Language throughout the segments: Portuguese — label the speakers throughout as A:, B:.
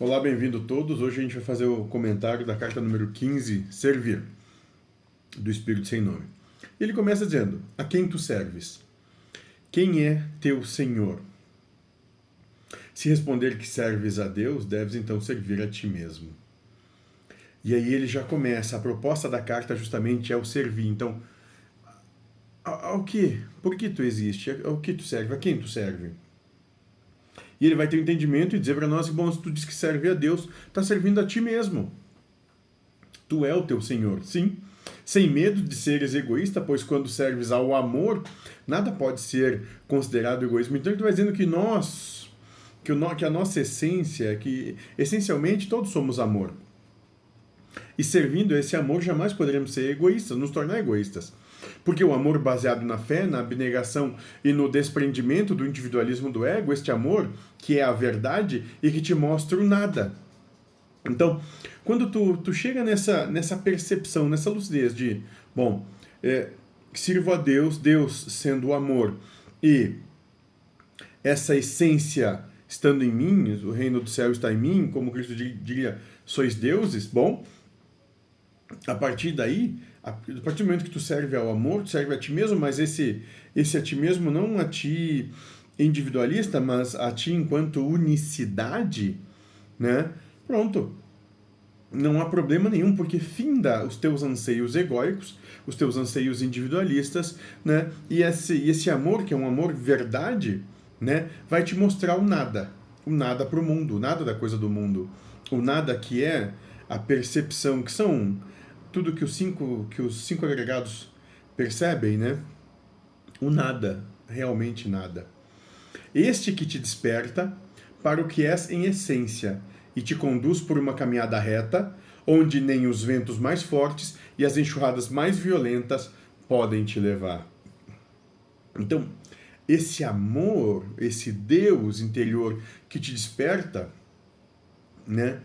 A: Olá, bem-vindo todos. Hoje a gente vai fazer o comentário da carta número 15, Servir, do Espírito Sem Nome. Ele começa dizendo: A quem tu serves? Quem é teu Senhor? Se responder que serves a Deus, deves então servir a ti mesmo. E aí ele já começa. A proposta da carta justamente é o servir. Então, ao que? Por que tu existe? Ao que tu serve? A quem tu serve? E ele vai ter entendimento e dizer para nós: bom, se tu diz que serve a Deus, está servindo a ti mesmo. Tu é o teu Senhor, sim. Sem medo de seres egoísta, pois quando serves ao amor, nada pode ser considerado egoísmo. Então ele vai dizendo que nós, que, o, que a nossa essência, que essencialmente todos somos amor. E servindo esse amor, jamais poderemos ser egoístas, nos tornar egoístas. Porque o amor baseado na fé, na abnegação e no desprendimento do individualismo do ego, este amor que é a verdade e que te mostra o nada. Então, quando tu, tu chega nessa, nessa percepção, nessa lucidez de, bom, é, sirvo a Deus, Deus sendo o amor, e essa essência estando em mim, o reino do céu está em mim, como Cristo diria, sois deuses, bom, a partir daí a partir do momento que tu serve ao amor, tu serve a ti mesmo, mas esse, esse a ti mesmo não a ti individualista, mas a ti enquanto unicidade, né? Pronto. Não há problema nenhum, porque finda os teus anseios egóicos, os teus anseios individualistas, né? E esse, esse amor, que é um amor verdade, né? Vai te mostrar o nada. O nada para o mundo, o nada da coisa do mundo. O nada que é a percepção, que são tudo que os cinco, que os cinco agregados percebem, né? O nada, realmente nada. Este que te desperta para o que és em essência e te conduz por uma caminhada reta, onde nem os ventos mais fortes e as enxurradas mais violentas podem te levar. Então, esse amor, esse Deus interior que te desperta, né?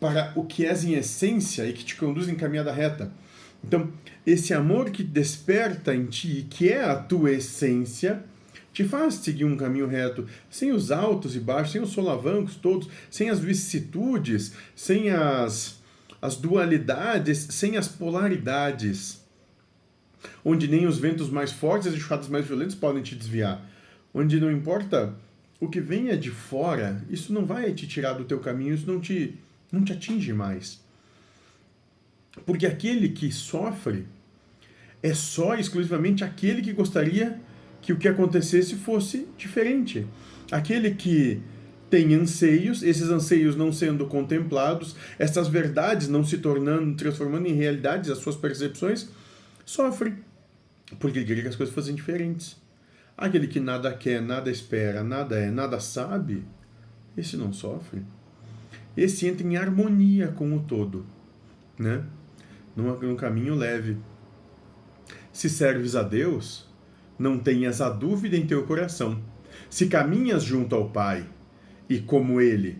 A: Para o que és em essência e que te conduz em caminhada reta. Então, esse amor que desperta em ti e que é a tua essência, te faz seguir um caminho reto, sem os altos e baixos, sem os solavancos todos, sem as vicissitudes, sem as, as dualidades, sem as polaridades, onde nem os ventos mais fortes e as enxurradas mais violentas podem te desviar, onde não importa o que venha de fora, isso não vai te tirar do teu caminho, isso não te não te atinge mais. Porque aquele que sofre é só exclusivamente aquele que gostaria que o que acontecesse fosse diferente. Aquele que tem anseios, esses anseios não sendo contemplados, essas verdades não se tornando, transformando em realidades as suas percepções, sofre. Porque queria que as coisas fossem diferentes. Aquele que nada quer, nada espera, nada é, nada sabe, esse não sofre esse entra em harmonia com o todo, né? Num, num caminho leve. Se serves a Deus, não tenhas a dúvida em teu coração. Se caminhas junto ao Pai e como Ele,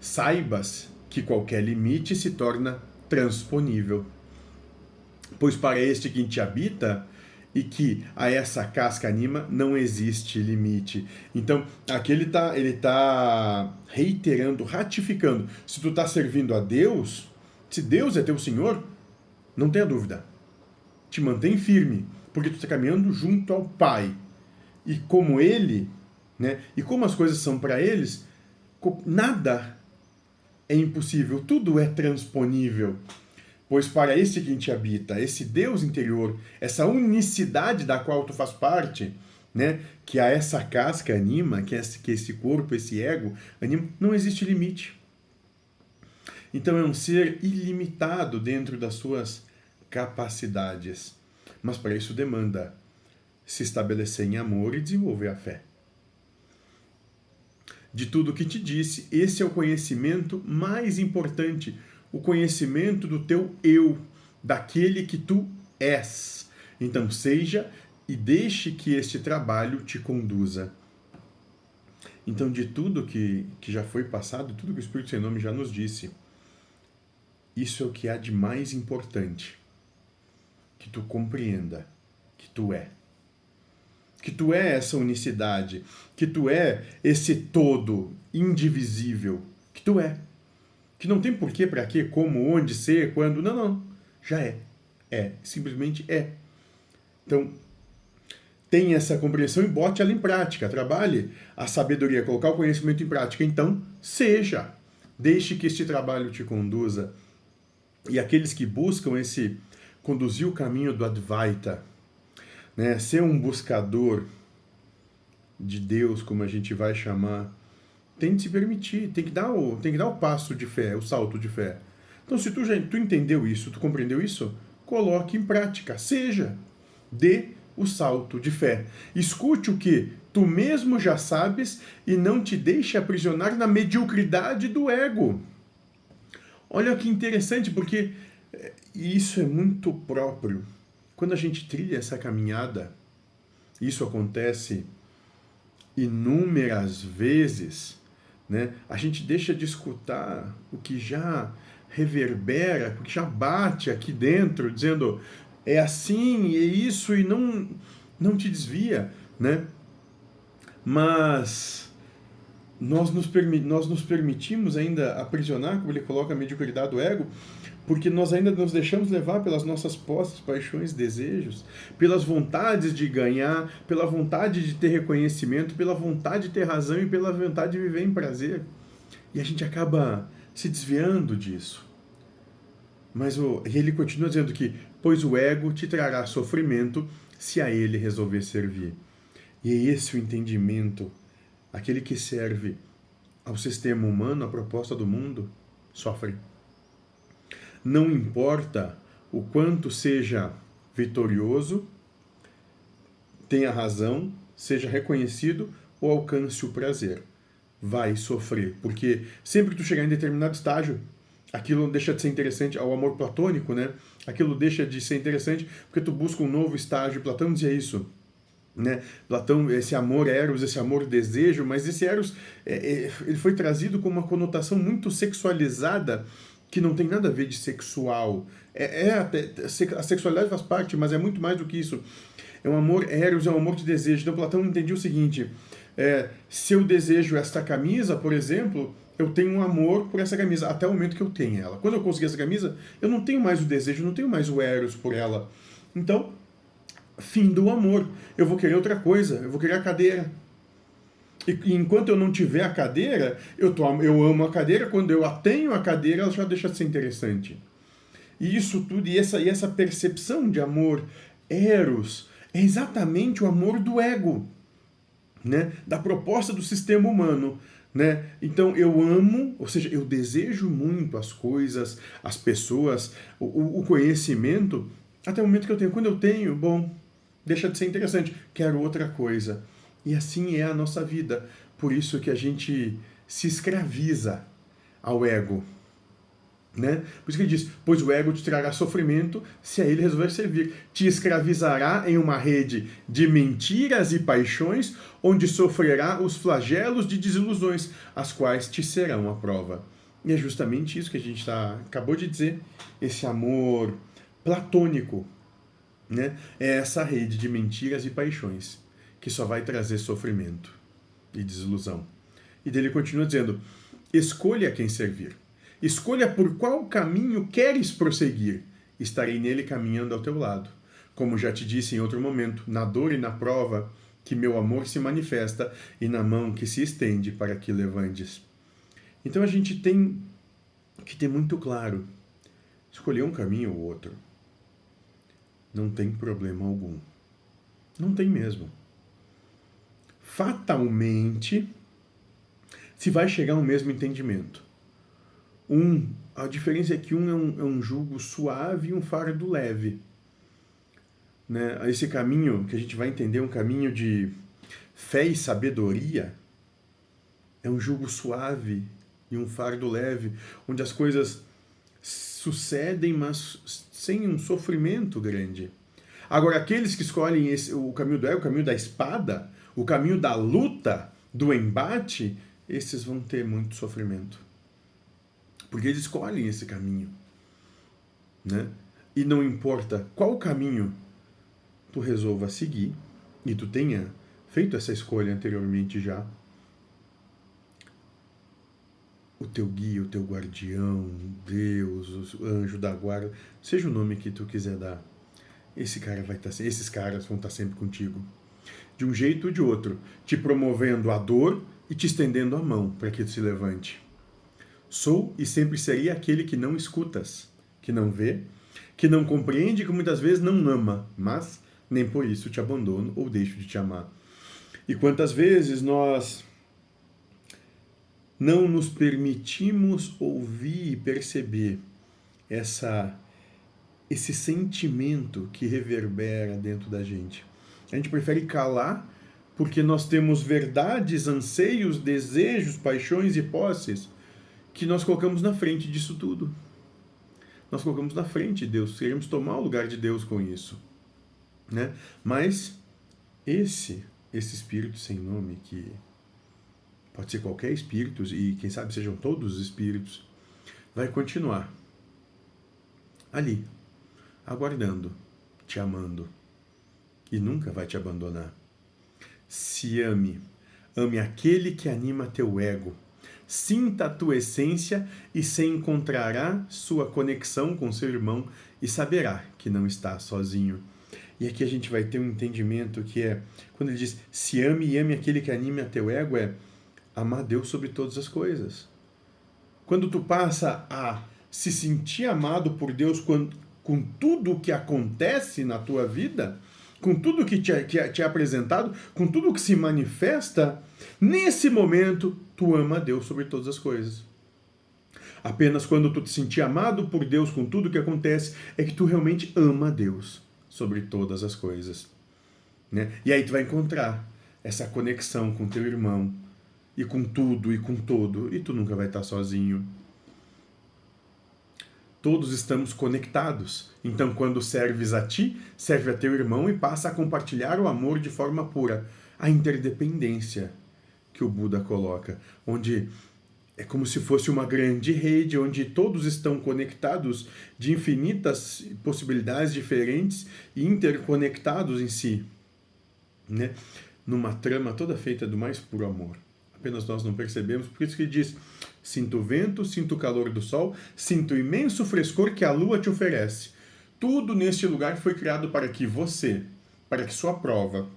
A: saibas que qualquer limite se torna transponível. Pois para este que te habita, e que a essa casca anima não existe limite. Então, aqui ele está ele tá reiterando, ratificando. Se tu está servindo a Deus, se Deus é teu Senhor, não tenha dúvida. Te mantém firme, porque tu está caminhando junto ao Pai. E como Ele, né, e como as coisas são para eles, nada é impossível, tudo é transponível. Pois para esse que te habita, esse Deus interior, essa unicidade da qual tu faz parte, né, que a essa casca anima, que esse, que esse corpo, esse ego anima, não existe limite. Então é um ser ilimitado dentro das suas capacidades. Mas para isso demanda se estabelecer em amor e desenvolver a fé. De tudo o que te disse, esse é o conhecimento mais importante o conhecimento do teu eu, daquele que tu és. Então, seja e deixe que este trabalho te conduza. Então, de tudo que, que já foi passado, tudo que o Espírito Sem Nome já nos disse, isso é o que há de mais importante. Que tu compreenda que tu é. Que tu é essa unicidade, que tu é esse todo indivisível, que tu é. Que não tem porquê, para quê, como, onde, ser, quando. Não, não. Já é. É. Simplesmente é. Então, tenha essa compreensão e bote ela em prática. Trabalhe a sabedoria, colocar o conhecimento em prática. Então, seja. Deixe que este trabalho te conduza. E aqueles que buscam esse conduzir o caminho do Advaita, né, ser um buscador de Deus, como a gente vai chamar, tem que se permitir, tem que dar o, tem que dar o passo de fé, o salto de fé. Então, se tu já tu entendeu isso, tu compreendeu isso, coloque em prática, seja, dê o salto de fé. Escute o que tu mesmo já sabes e não te deixe aprisionar na mediocridade do ego. Olha que interessante, porque eh, isso é muito próprio. Quando a gente trilha essa caminhada, isso acontece inúmeras vezes, né? A gente deixa de escutar o que já reverbera, o que já bate aqui dentro, dizendo é assim, é isso e não não te desvia, né? Mas nós nos, nós nos permitimos ainda aprisionar, como ele coloca, a mediocridade do ego, porque nós ainda nos deixamos levar pelas nossas posses, paixões, desejos, pelas vontades de ganhar, pela vontade de ter reconhecimento, pela vontade de ter razão e pela vontade de viver em prazer. E a gente acaba se desviando disso. Mas o, ele continua dizendo que, pois o ego te trará sofrimento se a ele resolver servir. E é esse o entendimento. Aquele que serve ao sistema humano, à proposta do mundo, sofre. Não importa o quanto seja vitorioso, tenha razão, seja reconhecido ou alcance o prazer. Vai sofrer, porque sempre que tu chegar em determinado estágio, aquilo deixa de ser interessante ao amor platônico, né? Aquilo deixa de ser interessante porque tu busca um novo estágio. Platão dizia isso. Né? Platão, esse amor eros, esse amor desejo, mas esse eros é, é, ele foi trazido com uma conotação muito sexualizada que não tem nada a ver de sexual. É, é a sexualidade faz parte, mas é muito mais do que isso. É um amor eros, é um amor de desejo. Então Platão entendia o seguinte: é, se eu desejo esta camisa, por exemplo, eu tenho um amor por essa camisa até o momento que eu tenho ela. Quando eu conseguir essa camisa, eu não tenho mais o desejo, não tenho mais o eros por ela. Então, fim do amor. Eu vou querer outra coisa, eu vou querer a cadeira. E enquanto eu não tiver a cadeira, eu, tô, eu amo a cadeira, quando eu a tenho a cadeira, ela já deixa de ser interessante. E isso tudo, e essa, e essa percepção de amor, eros, é exatamente o amor do ego, né? da proposta do sistema humano. Né? Então eu amo, ou seja, eu desejo muito as coisas, as pessoas, o, o conhecimento, até o momento que eu tenho. Quando eu tenho, bom, deixa de ser interessante, quero outra coisa. E assim é a nossa vida. Por isso que a gente se escraviza ao ego. Né? Por isso que ele diz: Pois o ego te trará sofrimento se a ele resolver servir. Te escravizará em uma rede de mentiras e paixões, onde sofrerá os flagelos de desilusões, as quais te serão a prova. E é justamente isso que a gente tá, acabou de dizer: esse amor platônico. Né? É essa rede de mentiras e paixões que só vai trazer sofrimento e desilusão. E dele continua dizendo: escolha quem servir. Escolha por qual caminho queres prosseguir. Estarei nele caminhando ao teu lado. Como já te disse em outro momento, na dor e na prova, que meu amor se manifesta e na mão que se estende para que levantes. Então a gente tem que ter muito claro: escolher um caminho ou outro. Não tem problema algum. Não tem mesmo fatalmente se vai chegar ao mesmo entendimento. Um, a diferença é que um é um, é um jugo suave e um fardo leve. Né? Esse caminho que a gente vai entender, um caminho de fé e sabedoria, é um jugo suave e um fardo leve, onde as coisas sucedem, mas sem um sofrimento grande. Agora, aqueles que escolhem esse, o caminho do ego, o caminho da espada, o caminho da luta, do embate, esses vão ter muito sofrimento. Porque eles escolhem esse caminho. Né? E não importa qual caminho tu resolva seguir, e tu tenha feito essa escolha anteriormente já, o teu guia, o teu guardião, Deus, o anjo da guarda, seja o nome que tu quiser dar. Esse cara vai estar, tá esses caras vão estar tá sempre contigo, de um jeito ou de outro, te promovendo a dor e te estendendo a mão para que tu se levante. Sou e sempre serei aquele que não escutas, que não vê, que não compreende, que muitas vezes não ama, mas nem por isso te abandono ou deixo de te amar. E quantas vezes nós não nos permitimos ouvir e perceber essa esse sentimento que reverbera dentro da gente. A gente prefere calar porque nós temos verdades, anseios, desejos, paixões e posses que nós colocamos na frente disso tudo. Nós colocamos na frente de Deus, queremos tomar o lugar de Deus com isso. Né? Mas esse, esse espírito sem nome, que pode ser qualquer espírito, e quem sabe sejam todos os espíritos, vai continuar. Ali, aguardando, te amando, e nunca vai te abandonar. Se ame, ame aquele que anima teu ego, sinta a tua essência e se encontrará sua conexão com seu irmão e saberá que não está sozinho. E aqui a gente vai ter um entendimento que é, quando ele diz, se ame e ame aquele que anima teu ego, é amar Deus sobre todas as coisas. Quando tu passa a se sentir amado por Deus com, com tudo o que acontece na tua vida, com tudo que te, que te é apresentado, com tudo que se manifesta, nesse momento tu ama Deus sobre todas as coisas. Apenas quando tu te sentir amado por Deus com tudo que acontece, é que tu realmente ama Deus sobre todas as coisas. Né? E aí tu vai encontrar essa conexão com teu irmão, e com tudo e com todo, e tu nunca vai estar sozinho. Todos estamos conectados. Então, quando serves a ti, serve a teu irmão e passa a compartilhar o amor de forma pura. A interdependência que o Buda coloca, onde é como se fosse uma grande rede onde todos estão conectados de infinitas possibilidades diferentes e interconectados em si, né? Numa trama toda feita do mais puro amor apenas nós não percebemos. Por isso que ele diz: sinto o vento, sinto o calor do sol, sinto o imenso frescor que a lua te oferece. Tudo neste lugar foi criado para que você, para que sua prova,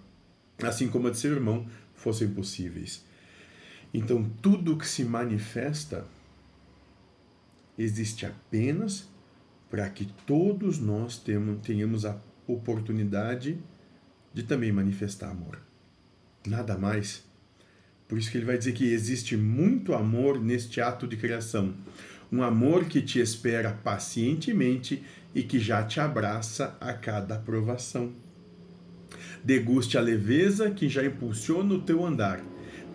A: assim como a de seu irmão, fossem possíveis. Então, tudo que se manifesta existe apenas para que todos nós tenhamos a oportunidade de também manifestar amor. Nada mais por isso que ele vai dizer que existe muito amor neste ato de criação. Um amor que te espera pacientemente e que já te abraça a cada aprovação. Deguste a leveza que já impulsiona o teu andar.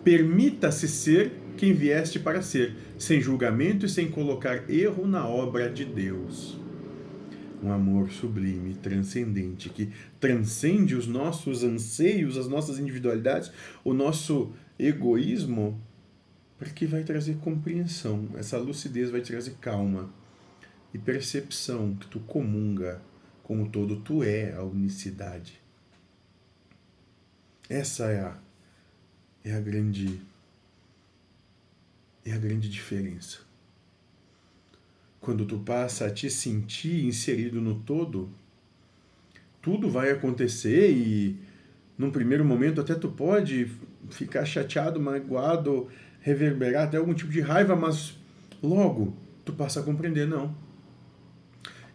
A: Permita-se ser quem vieste para ser, sem julgamento e sem colocar erro na obra de Deus. Um amor sublime, transcendente, que transcende os nossos anseios, as nossas individualidades, o nosso egoísmo, porque vai trazer compreensão. Essa lucidez vai trazer calma e percepção que tu comunga com o todo, tu é a unicidade. Essa é a é a grande é a grande diferença. Quando tu passa a te sentir inserido no todo, tudo vai acontecer e num primeiro momento até tu pode ficar chateado, magoado, reverberar até algum tipo de raiva, mas logo tu passa a compreender, não.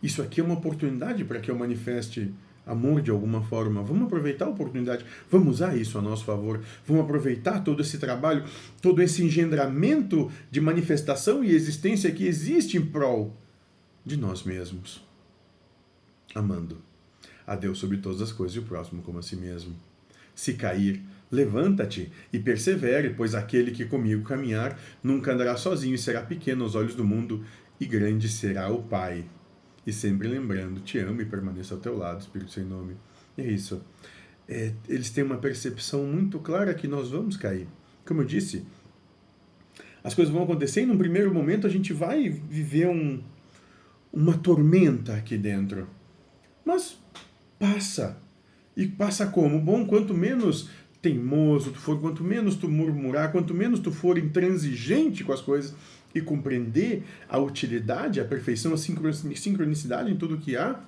A: Isso aqui é uma oportunidade para que eu manifeste amor de alguma forma. Vamos aproveitar a oportunidade, vamos usar isso a nosso favor, vamos aproveitar todo esse trabalho, todo esse engendramento de manifestação e existência que existe em prol de nós mesmos. Amando a Deus sobre todas as coisas e o próximo como a si mesmo. Se cair, Levanta-te e persevere, pois aquele que comigo caminhar nunca andará sozinho e será pequeno aos olhos do mundo, e grande será o Pai. E sempre lembrando, te amo e permaneço ao teu lado, Espírito sem nome. É isso. É, eles têm uma percepção muito clara que nós vamos cair. Como eu disse, as coisas vão acontecer e num primeiro momento a gente vai viver um, uma tormenta aqui dentro. Mas passa. E passa como? Bom, quanto menos teimoso tu for, quanto menos tu murmurar, quanto menos tu for intransigente com as coisas e compreender a utilidade, a perfeição, a sincronicidade em tudo que há,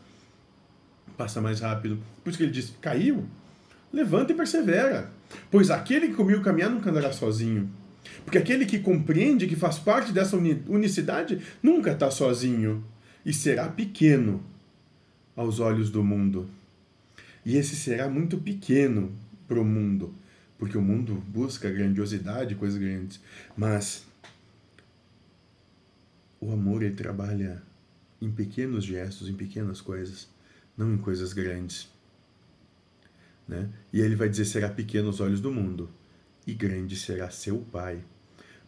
A: passa mais rápido. Por isso que ele diz: caiu, levanta e persevera. Pois aquele que comigo caminhar nunca andará sozinho. Porque aquele que compreende que faz parte dessa unicidade nunca está sozinho e será pequeno aos olhos do mundo. E esse será muito pequeno para o mundo, porque o mundo busca grandiosidade, coisas grandes. Mas o amor ele trabalha em pequenos gestos, em pequenas coisas, não em coisas grandes. Né? E ele vai dizer: será pequeno aos olhos do mundo, e grande será seu Pai.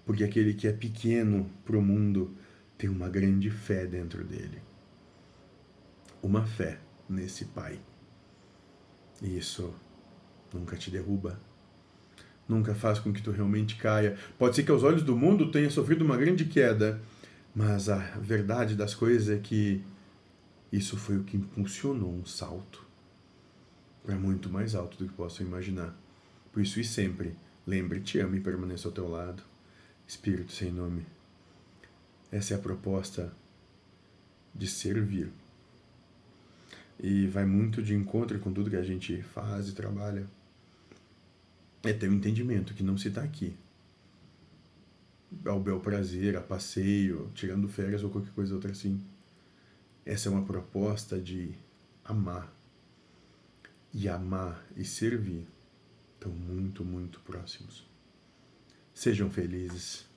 A: Porque aquele que é pequeno para o mundo tem uma grande fé dentro dele. Uma fé nesse Pai. Isso nunca te derruba. Nunca faz com que tu realmente caia. Pode ser que aos olhos do mundo tenha sofrido uma grande queda, mas a verdade das coisas é que isso foi o que impulsionou um salto para muito mais alto do que posso imaginar. Por isso e sempre, lembre, te amo e permaneça ao teu lado. Espírito sem nome. Essa é a proposta de servir. E vai muito de encontro com tudo que a gente faz e trabalha. É ter um entendimento que não se está aqui. Ao bel prazer, a passeio, tirando férias ou qualquer coisa outra assim. Essa é uma proposta de amar. E amar e servir estão muito, muito próximos. Sejam felizes.